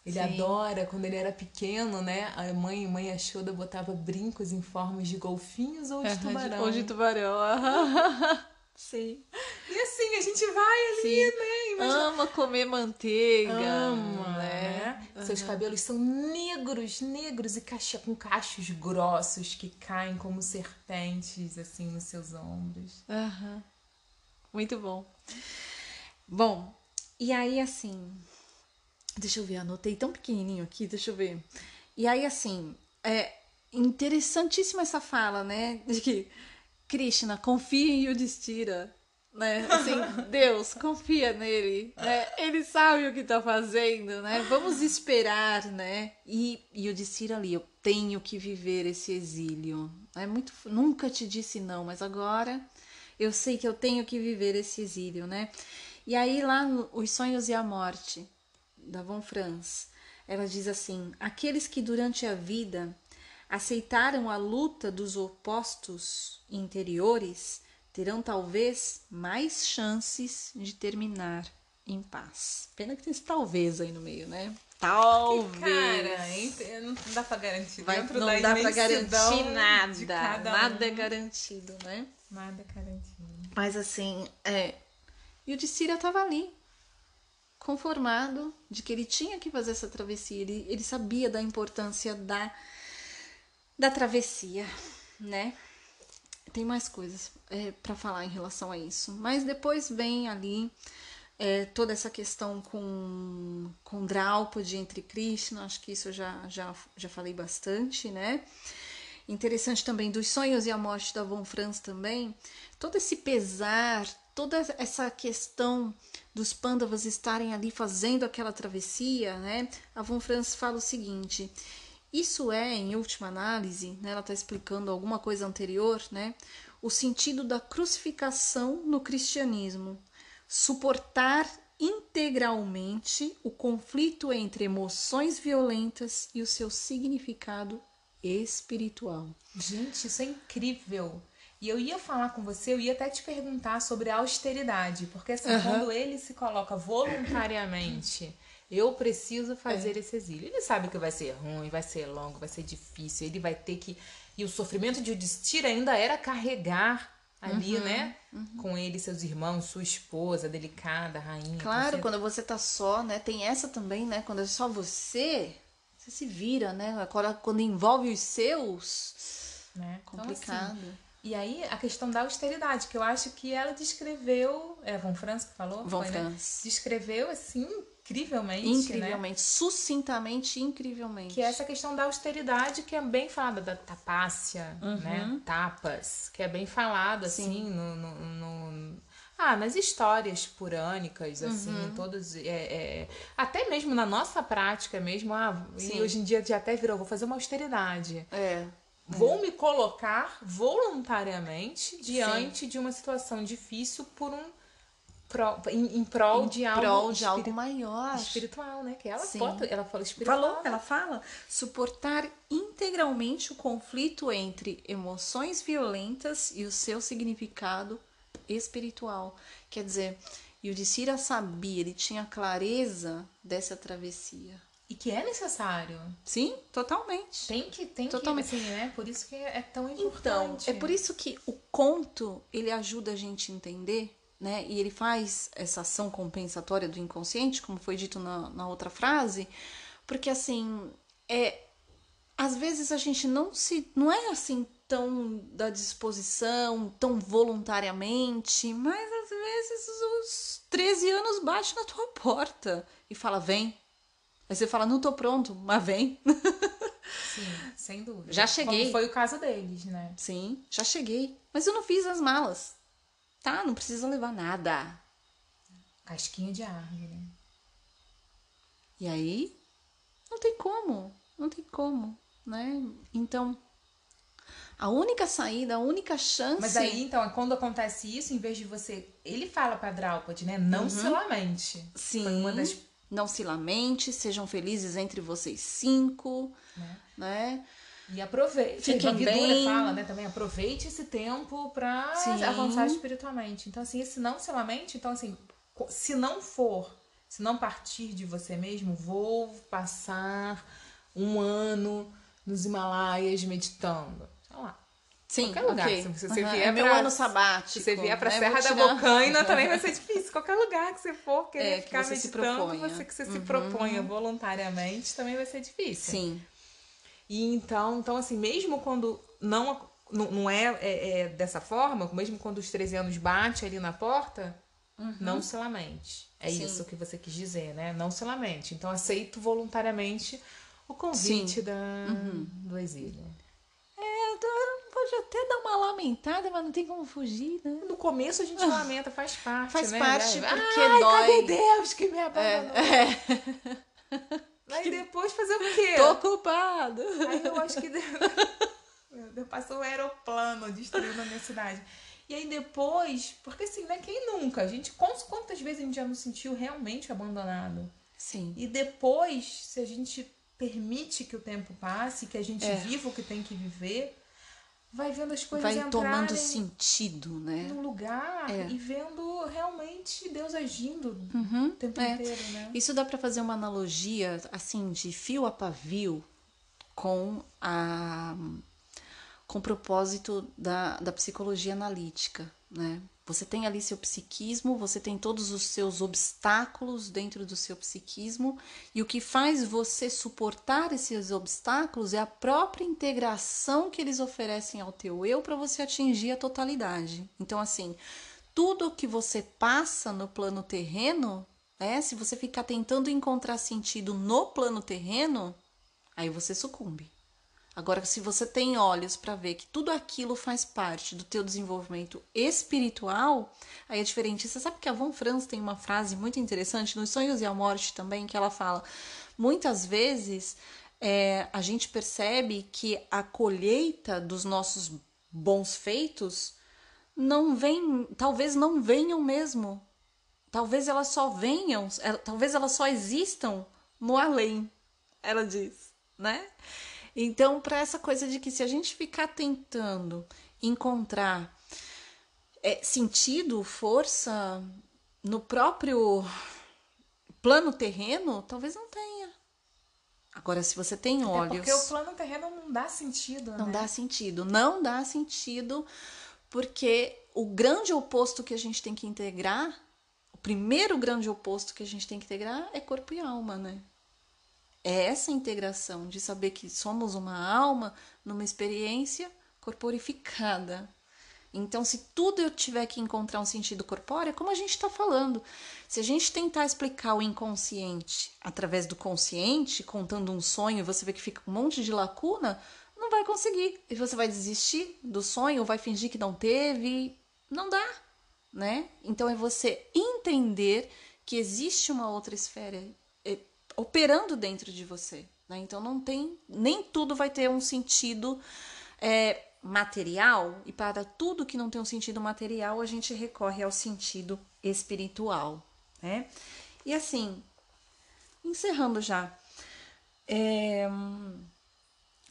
[SPEAKER 1] Ele Sim. adora, quando ele era pequeno, né? A mãe, mãe Achoda botava brincos em formas de golfinhos ou de uhum, tubarão.
[SPEAKER 4] Ou de tubarão.
[SPEAKER 1] Sim. E assim, a gente vai ali, Sim. né?
[SPEAKER 4] Imagina... Ama comer manteiga.
[SPEAKER 1] Ama, né? Uhum. Seus cabelos são negros, negros e caixa, com cachos grossos que caem como serpentes, assim, nos seus ombros.
[SPEAKER 4] Uhum. Muito bom. Bom, e aí assim. Deixa eu ver, anotei tão pequenininho aqui, deixa eu ver. E aí, assim, é interessantíssima essa fala, né? De que Krishna, confia em Yudhishthira, né? Assim, Deus, confia nele, né? Ele sabe o que está fazendo, né? Vamos esperar, né? E Yudhishthira ali, eu tenho que viver esse exílio. É muito, nunca te disse não, mas agora eu sei que eu tenho que viver esse exílio, né? E aí lá Os Sonhos e a Morte, da Von Franz, ela diz assim: aqueles que durante a vida aceitaram a luta dos opostos interiores terão talvez mais chances de terminar em paz. Pena que tem esse talvez aí no meio, né? Talvez.
[SPEAKER 1] Cara, não dá pra garantir.
[SPEAKER 4] Vai, não dá pra garantir nada. Nada um. é garantido, né?
[SPEAKER 1] Nada é garantido.
[SPEAKER 4] Mas assim, é, E o Dicíria estava ali, conformado de que ele tinha que fazer essa travessia. Ele, ele sabia da importância da, da travessia, né? Tem mais coisas é, para falar em relação a isso. Mas depois vem ali é, toda essa questão com, com Draupadi entre Krishna, acho que isso eu já, já, já falei bastante, né? Interessante também dos sonhos e a morte da Von Franz também, todo esse pesar, toda essa questão dos Pandavas estarem ali fazendo aquela travessia, né? A Von Franz fala o seguinte: isso é, em última análise, né, ela está explicando alguma coisa anterior, né? O sentido da crucificação no cristianismo suportar integralmente o conflito entre emoções violentas e o seu significado espiritual.
[SPEAKER 1] Gente, isso é incrível. E eu ia falar com você, eu ia até te perguntar sobre a austeridade, porque assim, uhum. quando ele se coloca voluntariamente, eu preciso fazer é. esse exílio. Ele sabe que vai ser ruim, vai ser longo, vai ser difícil, ele vai ter que. E o sofrimento de Udistira ainda era carregar ali, uhum, né? Uhum. Com ele, seus irmãos, sua esposa, delicada, rainha.
[SPEAKER 4] Claro, você... quando você tá só, né? Tem essa também, né? Quando é só você, você se vira, né? Agora, quando envolve os seus, né? complicado. Então, assim,
[SPEAKER 1] e aí, a questão da austeridade, que eu acho que ela descreveu. É Von Franz que falou?
[SPEAKER 4] Von
[SPEAKER 1] Foi,
[SPEAKER 4] Franz.
[SPEAKER 1] Né? Descreveu, assim, incrivelmente.
[SPEAKER 4] Incrivelmente, né? sucintamente, incrivelmente.
[SPEAKER 1] Que é essa questão da austeridade que é bem falada, da tapácia, uhum. né? Tapas, que é bem falado, assim, no, no, no, Ah, nas histórias purânicas, assim, uhum. todos. É, é, até mesmo na nossa prática mesmo, ah, e hoje em dia já até virou, vou fazer uma austeridade.
[SPEAKER 4] É.
[SPEAKER 1] Vou me colocar voluntariamente diante Sim. de uma situação difícil por um pro, em, em prol
[SPEAKER 4] em
[SPEAKER 1] de
[SPEAKER 4] algo, prol de algo maior.
[SPEAKER 1] Espiritual, né? Que ela, foto, ela fala espiritual.
[SPEAKER 4] Falou, ela fala. Suportar integralmente o conflito entre emoções violentas e o seu significado espiritual. Quer dizer, Yudhishthira sabia, ele tinha clareza dessa travessia.
[SPEAKER 1] E que é necessário.
[SPEAKER 4] Sim, totalmente.
[SPEAKER 1] Tem que, tem
[SPEAKER 4] totalmente.
[SPEAKER 1] que, assim, né? Por isso que é tão importante.
[SPEAKER 4] Então, é por isso que o conto, ele ajuda a gente a entender né? E ele faz essa ação compensatória do inconsciente, como foi dito na, na outra frase, porque assim, é às vezes a gente não se não é assim tão da disposição, tão voluntariamente, mas às vezes os 13 anos bate na tua porta e fala: "Vem". Aí você fala: "Não tô pronto", mas vem.
[SPEAKER 1] Sim, sem dúvida.
[SPEAKER 4] Já cheguei.
[SPEAKER 1] Como foi o caso deles, né?
[SPEAKER 4] Sim, já cheguei. Mas eu não fiz as malas. Tá, não precisa levar nada.
[SPEAKER 1] Casquinha de árvore.
[SPEAKER 4] E aí, não tem como, não tem como, né? Então, a única saída, a única chance.
[SPEAKER 1] Mas aí, então, quando acontece isso, em vez de você. Ele fala pra Draupadi, né? Não uhum. se lamente.
[SPEAKER 4] Sim. Das... Não se lamente, sejam felizes entre vocês cinco, né? né?
[SPEAKER 1] E aproveite.
[SPEAKER 4] Fiquem bem.
[SPEAKER 1] fala, né, também aproveite esse tempo para avançar espiritualmente. Então assim, esse não se lamente, então assim, se não for, se não partir de você mesmo, vou passar um ano nos Himalaias meditando. Sei lá.
[SPEAKER 4] Sim,
[SPEAKER 1] qualquer lugar.
[SPEAKER 4] Okay.
[SPEAKER 1] Se você
[SPEAKER 4] uhum.
[SPEAKER 1] vier
[SPEAKER 4] é meu ano sabático.
[SPEAKER 1] Se você vier para
[SPEAKER 4] né?
[SPEAKER 1] Serra da Bocaina, também vai ser difícil. Qualquer lugar que você for querer
[SPEAKER 4] é,
[SPEAKER 1] ficar
[SPEAKER 4] que
[SPEAKER 1] você
[SPEAKER 4] meditando,
[SPEAKER 1] se você que você uhum. se proponha voluntariamente, também vai ser difícil.
[SPEAKER 4] Sim.
[SPEAKER 1] E então, então assim, mesmo quando não, não, é, é, é, dessa forma, mesmo quando os 13 anos bate ali na porta, uhum. não se lamente. É Sim. isso que você quis dizer, né? Não se lamente. Então, aceito voluntariamente o convite da, uhum. do exílio.
[SPEAKER 4] É, pode até dar uma lamentada, mas não tem como fugir, né?
[SPEAKER 1] No começo a gente lamenta, faz parte,
[SPEAKER 4] faz
[SPEAKER 1] né?
[SPEAKER 4] parte, porque
[SPEAKER 1] Ai,
[SPEAKER 4] dói.
[SPEAKER 1] Cadê Deus que me abandonou?
[SPEAKER 4] É. é.
[SPEAKER 1] Depois fazer o quê?
[SPEAKER 4] Tô ocupado.
[SPEAKER 1] Aí eu acho que passou o aeroplano destruindo a minha cidade. E aí depois, porque assim, né? Quem nunca? A gente, quantas vezes a gente já não sentiu realmente abandonado?
[SPEAKER 4] Sim.
[SPEAKER 1] E depois, se a gente permite que o tempo passe, que a gente
[SPEAKER 4] é.
[SPEAKER 1] viva o que tem que viver, vai vendo as coisas
[SPEAKER 4] vai tomando sentido, né?
[SPEAKER 1] No lugar
[SPEAKER 4] é.
[SPEAKER 1] e vendo realmente Deus agindo
[SPEAKER 4] uhum,
[SPEAKER 1] o tempo
[SPEAKER 4] é.
[SPEAKER 1] inteiro, né?
[SPEAKER 4] Isso dá para fazer uma analogia assim de fio a pavio com a com o propósito da, da psicologia analítica, né? Você tem ali seu psiquismo, você tem todos os seus obstáculos dentro do seu psiquismo, e o que faz você suportar esses obstáculos é a própria integração que eles oferecem ao teu eu para você atingir a totalidade. Então, assim, tudo que você passa no plano terreno, né, se você ficar tentando encontrar sentido no plano terreno, aí você sucumbe. Agora, se você tem olhos para ver que tudo aquilo faz parte do teu desenvolvimento espiritual, aí é diferente. Você sabe que a Von Franz tem uma frase muito interessante nos Sonhos e a Morte também, que ela fala: muitas vezes é, a gente percebe que a colheita dos nossos bons feitos não vem, talvez não venham mesmo. Talvez elas só venham, é, talvez elas só existam no além, ela diz, né? Então, para essa coisa de que se a gente ficar tentando encontrar é, sentido, força no próprio plano terreno, talvez não tenha. Agora, se você tem olhos.
[SPEAKER 1] Porque o plano terreno não dá sentido.
[SPEAKER 4] Não
[SPEAKER 1] né?
[SPEAKER 4] dá sentido. Não dá sentido, porque o grande oposto que a gente tem que integrar, o primeiro grande oposto que a gente tem que integrar é corpo e alma, né? É essa integração de saber que somos uma alma numa experiência corporificada. Então, se tudo eu tiver que encontrar um sentido corpóreo, é como a gente está falando. Se a gente tentar explicar o inconsciente através do consciente, contando um sonho, você vê que fica um monte de lacuna, não vai conseguir. E você vai desistir do sonho, vai fingir que não teve. Não dá, né? Então, é você entender que existe uma outra esfera operando dentro de você. Né? Então não tem, nem tudo vai ter um sentido é, material, e para tudo que não tem um sentido material, a gente recorre ao sentido espiritual. Né? E assim, encerrando já, é,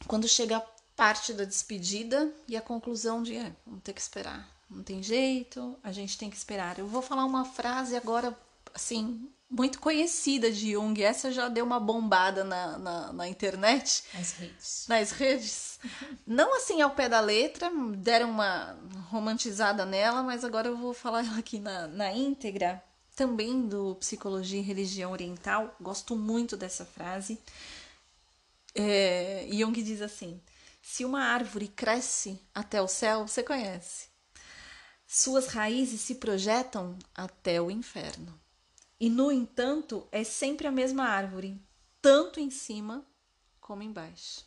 [SPEAKER 4] quando chega a parte da despedida e a conclusão de é, vamos ter que esperar, não tem jeito, a gente tem que esperar. Eu vou falar uma frase agora, assim, muito conhecida de Jung. Essa já deu uma bombada na, na, na internet.
[SPEAKER 1] Nas redes.
[SPEAKER 4] Nas redes. Não assim ao pé da letra, deram uma romantizada nela, mas agora eu vou falar ela aqui na, na íntegra. Também do Psicologia e Religião Oriental. Gosto muito dessa frase. É, Jung diz assim: se uma árvore cresce até o céu, você conhece. Suas raízes se projetam até o inferno. E, no entanto, é sempre a mesma árvore, tanto em cima como embaixo.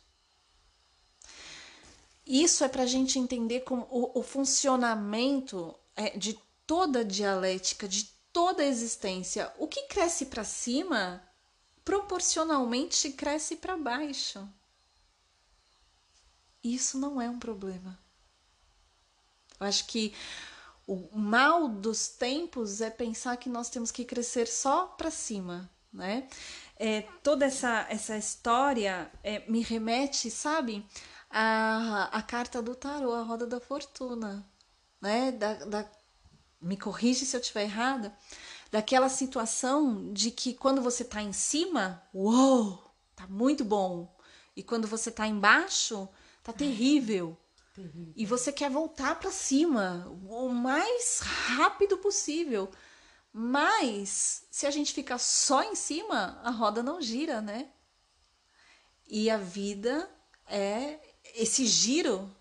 [SPEAKER 4] Isso é para a gente entender como o, o funcionamento é, de toda a dialética, de toda a existência. O que cresce para cima, proporcionalmente cresce para baixo. Isso não é um problema. Eu acho que o mal dos tempos é pensar que nós temos que crescer só para cima, né? É, toda essa, essa história é, me remete, sabe, a, a carta do tarô, a roda da fortuna, né? Da, da, me corrige se eu estiver errada, daquela situação de que quando você está em cima, uou, tá muito bom, e quando você está embaixo, tá terrível. Terrível. E você quer voltar para cima o mais rápido possível. Mas se a gente ficar só em cima, a roda não gira, né? E a vida é esse giro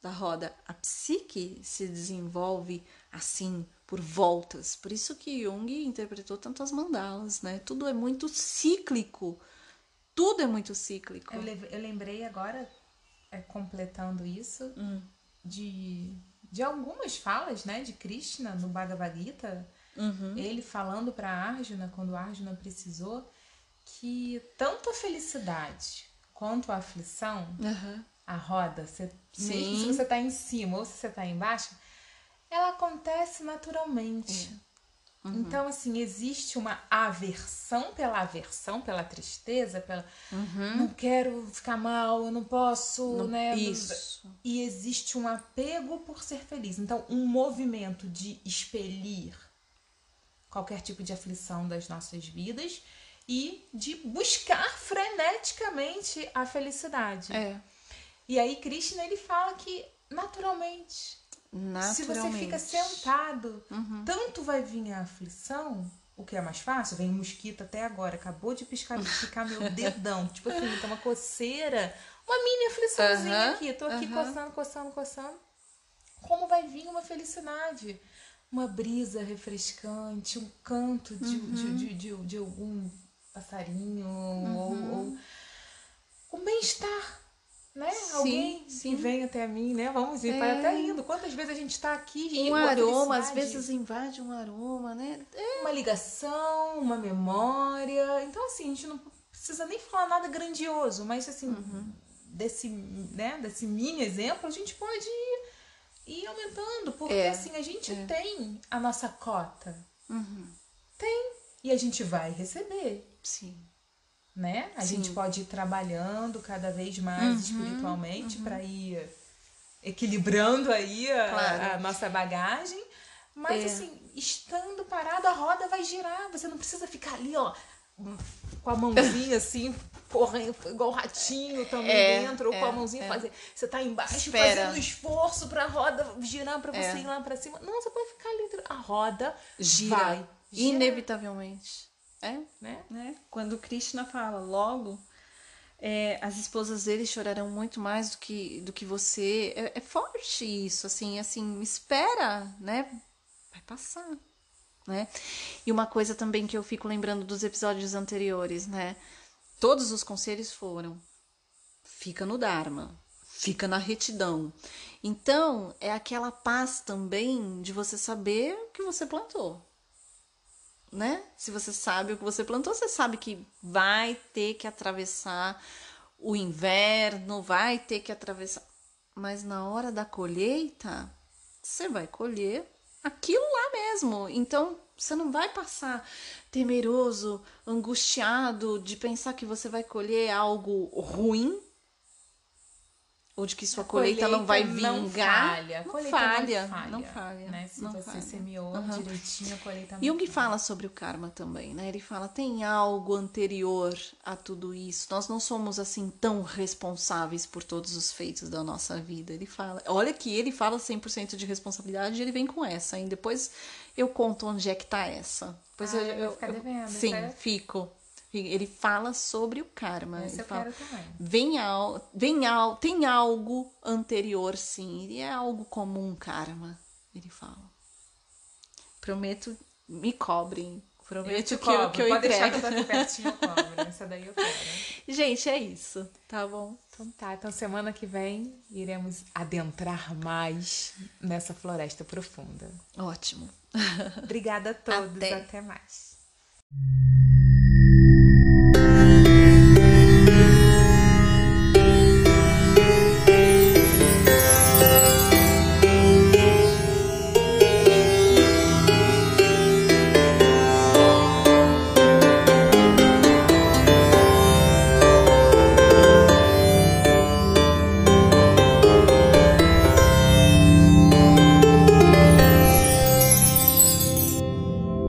[SPEAKER 4] da roda. A psique se desenvolve assim por voltas. Por isso que Jung interpretou tantas mandalas, né? Tudo é muito cíclico. Tudo é muito cíclico.
[SPEAKER 1] Eu lembrei agora é, completando isso, hum. de, de algumas falas né, de Krishna no Bhagavad Gita, uhum. ele falando para Arjuna, quando Arjuna precisou, que tanto a felicidade quanto a aflição, uhum. a roda, você, se você está em cima ou se você está embaixo, ela acontece naturalmente. É. Uhum. Então, assim, existe uma aversão pela aversão, pela tristeza, pela. Uhum. Não quero ficar mal, eu não posso, não, né?
[SPEAKER 4] Isso.
[SPEAKER 1] E existe um apego por ser feliz. Então, um movimento de expelir qualquer tipo de aflição das nossas vidas e de buscar freneticamente a felicidade.
[SPEAKER 4] É.
[SPEAKER 1] E aí, Krishna, ele fala que naturalmente
[SPEAKER 4] Naturalmente.
[SPEAKER 1] Se você fica sentado, uhum. tanto vai vir a aflição, o que é mais fácil, vem um mosquito até agora, acabou de piscar, picar meu dedão. tipo assim, tá uma coceira, uma mini afliçãozinha uhum. aqui. Tô aqui uhum. coçando, coçando, coçando. Como vai vir uma felicidade? Uma brisa refrescante, um canto de, uhum. de, de, de, de, algum passarinho, ou, ou um bem-estar né? Sim, Alguém sim. que vem até mim, né? Vamos ir, é. para até indo. Quantas vezes a gente está aqui
[SPEAKER 4] e um aroma, às vezes invade um aroma, né?
[SPEAKER 1] É. Uma ligação, uma memória. Então assim, a gente não precisa nem falar nada grandioso, mas assim, uhum. desse, né, desse mini exemplo, a gente pode ir, ir aumentando, porque é. assim, a gente é. tem a nossa cota. Uhum. Tem. E a gente vai receber.
[SPEAKER 4] Sim
[SPEAKER 1] né? A Sim. gente pode ir trabalhando cada vez mais uhum, espiritualmente uhum. para ir equilibrando aí a, claro. a nossa bagagem. Mas é. assim, estando parado, a roda vai girar. Você não precisa ficar ali, ó, com a mãozinha assim, correndo, igual ratinho também é, dentro, ou é, com a mãozinha é. fazer. Você tá embaixo Espera. fazendo esforço pra roda girar pra você é. ir lá pra cima. Não, você pode ficar ali. A roda gira. Vai.
[SPEAKER 4] Gira. Inevitavelmente. É, né? né? Quando Krishna fala logo, é, as esposas dele chorarão muito mais do que, do que você. É, é, forte isso, assim, assim, espera, né? Vai passar, né? E uma coisa também que eu fico lembrando dos episódios anteriores, né? Todos os conselhos foram: fica no Dharma, fica na retidão. Então, é aquela paz também de você saber o que você plantou né? Se você sabe o que você plantou, você sabe que vai ter que atravessar o inverno, vai ter que atravessar. Mas na hora da colheita, você vai colher aquilo lá mesmo. Então, você não vai passar temeroso, angustiado de pensar que você vai colher algo ruim ou de que sua colheita, colheita, não vai vingar. Não falha. Não falha, não falha. Não falha
[SPEAKER 1] né? Se
[SPEAKER 4] não
[SPEAKER 1] você
[SPEAKER 4] falha.
[SPEAKER 1] semeou uhum. direitinho, a colheita não
[SPEAKER 4] Jung fala sobre o karma também, né? Ele fala, tem algo anterior a tudo isso. Nós não somos assim tão responsáveis por todos os feitos da nossa vida. Ele fala, olha que ele fala 100% de responsabilidade e ele vem com essa. E depois eu conto onde é que tá essa. Depois
[SPEAKER 1] ah, eu, eu, eu, devendo,
[SPEAKER 4] sim, certo? fico. Ele fala sobre o karma.
[SPEAKER 1] Esse
[SPEAKER 4] ele
[SPEAKER 1] eu
[SPEAKER 4] fala,
[SPEAKER 1] quero também.
[SPEAKER 4] Vem ao, vem ao, tem algo anterior, sim. E é algo comum, karma. Ele fala. Prometo, me cobrem. Prometo eu que, eu, que eu
[SPEAKER 1] Pode deixar que eu tô pertinho, eu cobro. Essa daí eu quero.
[SPEAKER 4] Gente, é isso. Tá bom?
[SPEAKER 1] Então tá. Então semana que vem iremos adentrar mais nessa floresta profunda.
[SPEAKER 4] Ótimo.
[SPEAKER 1] Obrigada a todos. Até, Até mais.